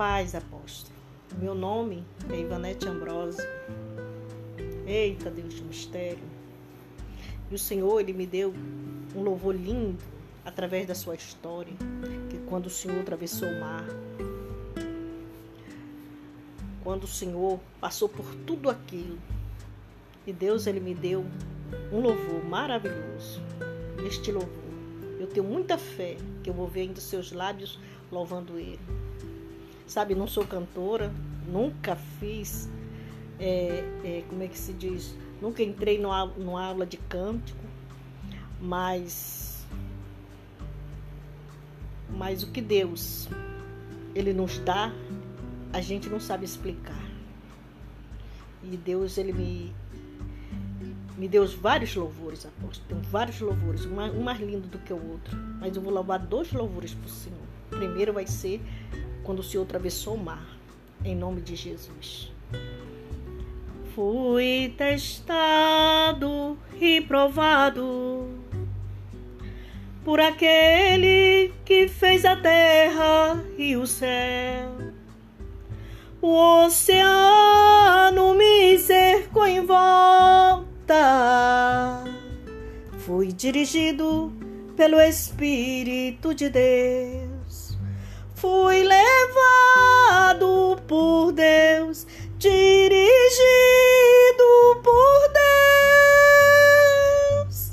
paz, apóstolo. Meu nome é Ivanete Ambrosio. Eita, Deus de mistério. E o Senhor, Ele me deu um louvor lindo através da sua história, que quando o Senhor atravessou o mar, quando o Senhor passou por tudo aquilo, e Deus, Ele me deu um louvor maravilhoso. Este louvor, eu tenho muita fé que eu vou ver ainda seus lábios louvando Ele. Sabe, não sou cantora, nunca fiz, é, é, como é que se diz? Nunca entrei numa, aula de cântico, mas, mas o que Deus Ele nos dá, a gente não sabe explicar. E Deus, Ele me, me deu vários louvores, apóstolo. Tem vários louvores, um mais, lindo do que o outro. Mas eu vou louvar dois louvores para o Senhor. O primeiro vai ser quando o Senhor atravessou o mar, em nome de Jesus. Fui testado e provado por aquele que fez a terra e o céu. O oceano me cercou em volta. Fui dirigido pelo Espírito de Deus. Dirigido por Deus.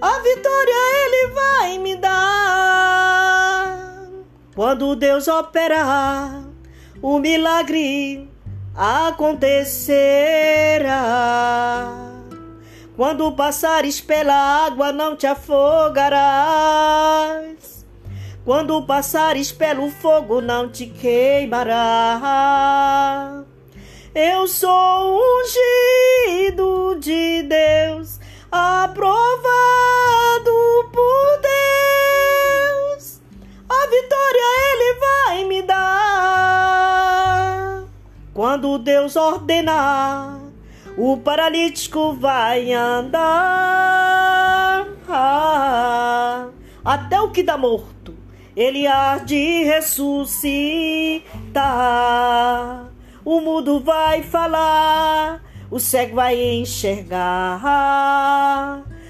A vitória Ele vai me dar. Quando Deus operar, o milagre acontecerá. Quando passares pela água, não te afogarás. Quando passares pelo fogo, não te queimará. Eu sou ungido de Deus, aprovado por Deus. A vitória Ele vai me dar. Quando Deus ordenar, o paralítico vai andar. Ah, até o que dá morto, ele há de ressuscitar o mudo vai falar, o cego vai enxergar.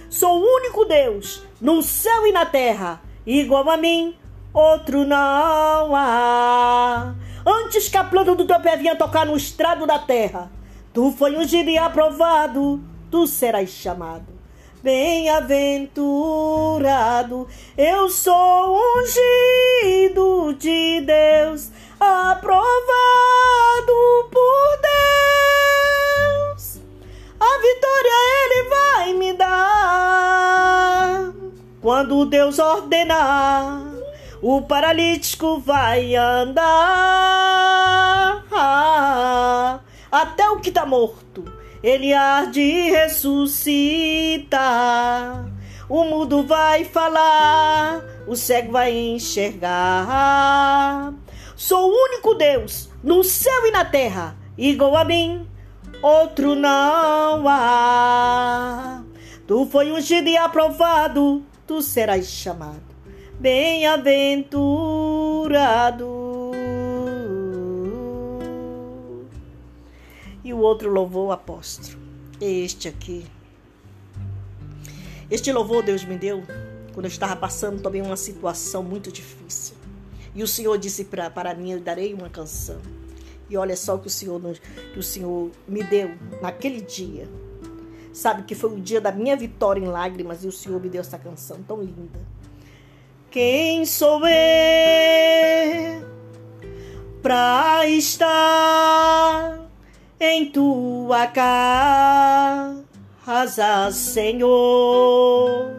Sou o único Deus no céu e na terra, igual a mim, outro não há. Antes que a planta do teu pé vinha tocar no estrado da terra, tu foi ungido e aprovado, tu serás chamado. Bem-aventurado, eu sou ungido de Deus, aprovado por Deus. A vitória Ele vai me dar. Quando Deus ordenar, o paralítico vai andar. até o que está morto, ele há de ressuscitar. O mudo vai falar, o cego vai enxergar. Sou o único Deus no céu e na terra, igual a mim, outro não há. Tu foi ungido e aprovado, tu serás chamado bem-aventurado. E o outro louvor apóstolo, este aqui. Este louvor Deus me deu quando eu estava passando também uma situação muito difícil. E o Senhor disse para mim: Eu darei uma canção. E olha só que o Senhor que o Senhor me deu naquele dia. Sabe que foi o dia da minha vitória em lágrimas e o Senhor me deu essa canção tão linda. Quem sou eu para estar em tua casa, Senhor?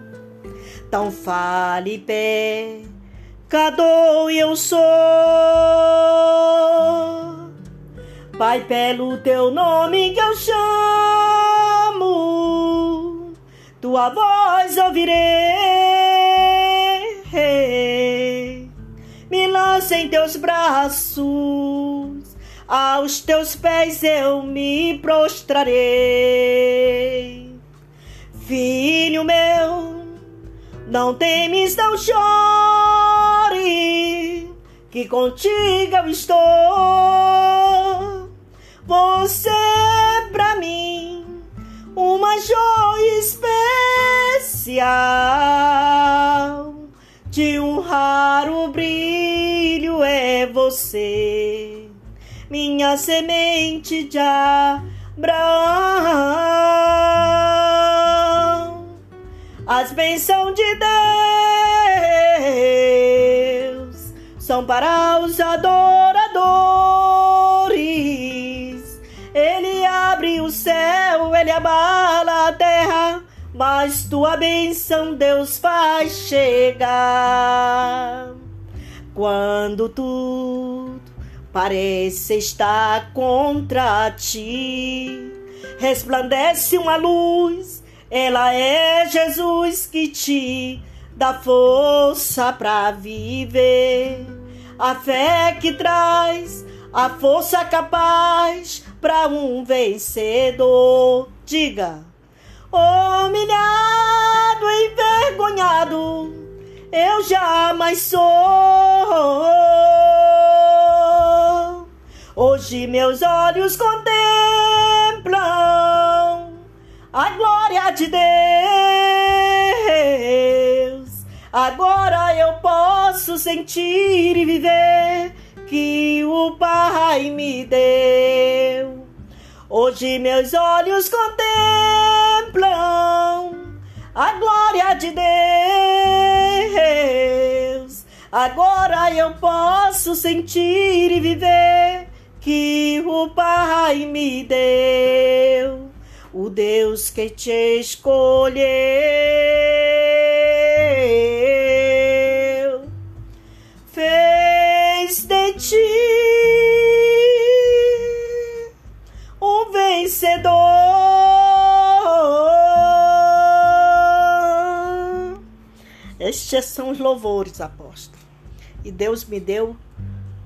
Tão fale pé pecador eu sou. Pai, pelo teu nome que eu chamo, tua voz ouvirei. Me lança em teus braços, aos teus pés eu me prostrarei. Filho meu, não temes, não chores que contigo eu estou. Você pra mim uma joia especial de um raro brilho é você, minha semente de Abraão. As bênçãos de Deus são para os adoradores. Ele abre o céu, ele abala a terra, mas tua bênção Deus faz chegar. Quando tudo parece estar contra ti, resplandece uma luz, ela é Jesus que te dá força para viver. A fé que traz a força capaz para um vencedor. Diga, humilhado, envergonhado, eu jamais sou. Hoje meus olhos contemplam a glória de Deus. Agora posso sentir e viver que o Pai me deu. Hoje meus olhos contemplam a glória de Deus. Agora eu posso sentir e viver que o Pai me deu, o Deus que te escolheu, Estes são os louvores, apóstolo. E Deus me deu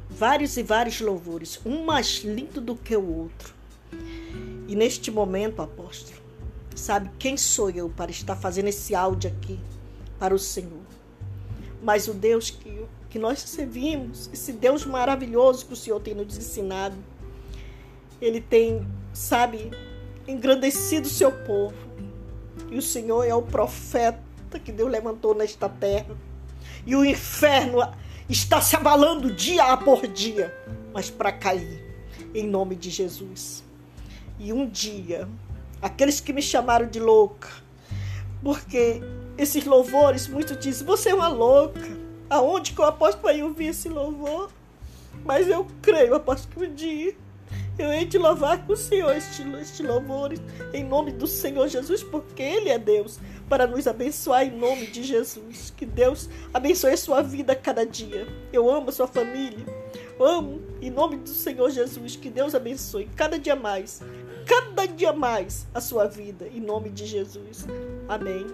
vários e vários louvores, um mais lindo do que o outro. E neste momento, apóstolo, sabe quem sou eu para estar fazendo esse áudio aqui para o Senhor? Mas o Deus que, que nós servimos, esse Deus maravilhoso que o Senhor tem nos ensinado, ele tem, sabe, engrandecido o seu povo. E o Senhor é o profeta que Deus levantou nesta terra. E o inferno está se abalando dia por dia, mas para cair, em nome de Jesus. E um dia, aqueles que me chamaram de louca, porque esses louvores, muitos dizem, você é uma louca. Aonde que eu aposto para eu ouvir esse louvor? Mas eu creio, aposto que um dia eu hei de louvar com o Senhor este, este louvor em nome do Senhor Jesus, porque Ele é Deus, para nos abençoar em nome de Jesus. Que Deus abençoe a sua vida cada dia. Eu amo a sua família. amo em nome do Senhor Jesus. Que Deus abençoe cada dia mais, cada dia mais a sua vida, em nome de Jesus. Amém.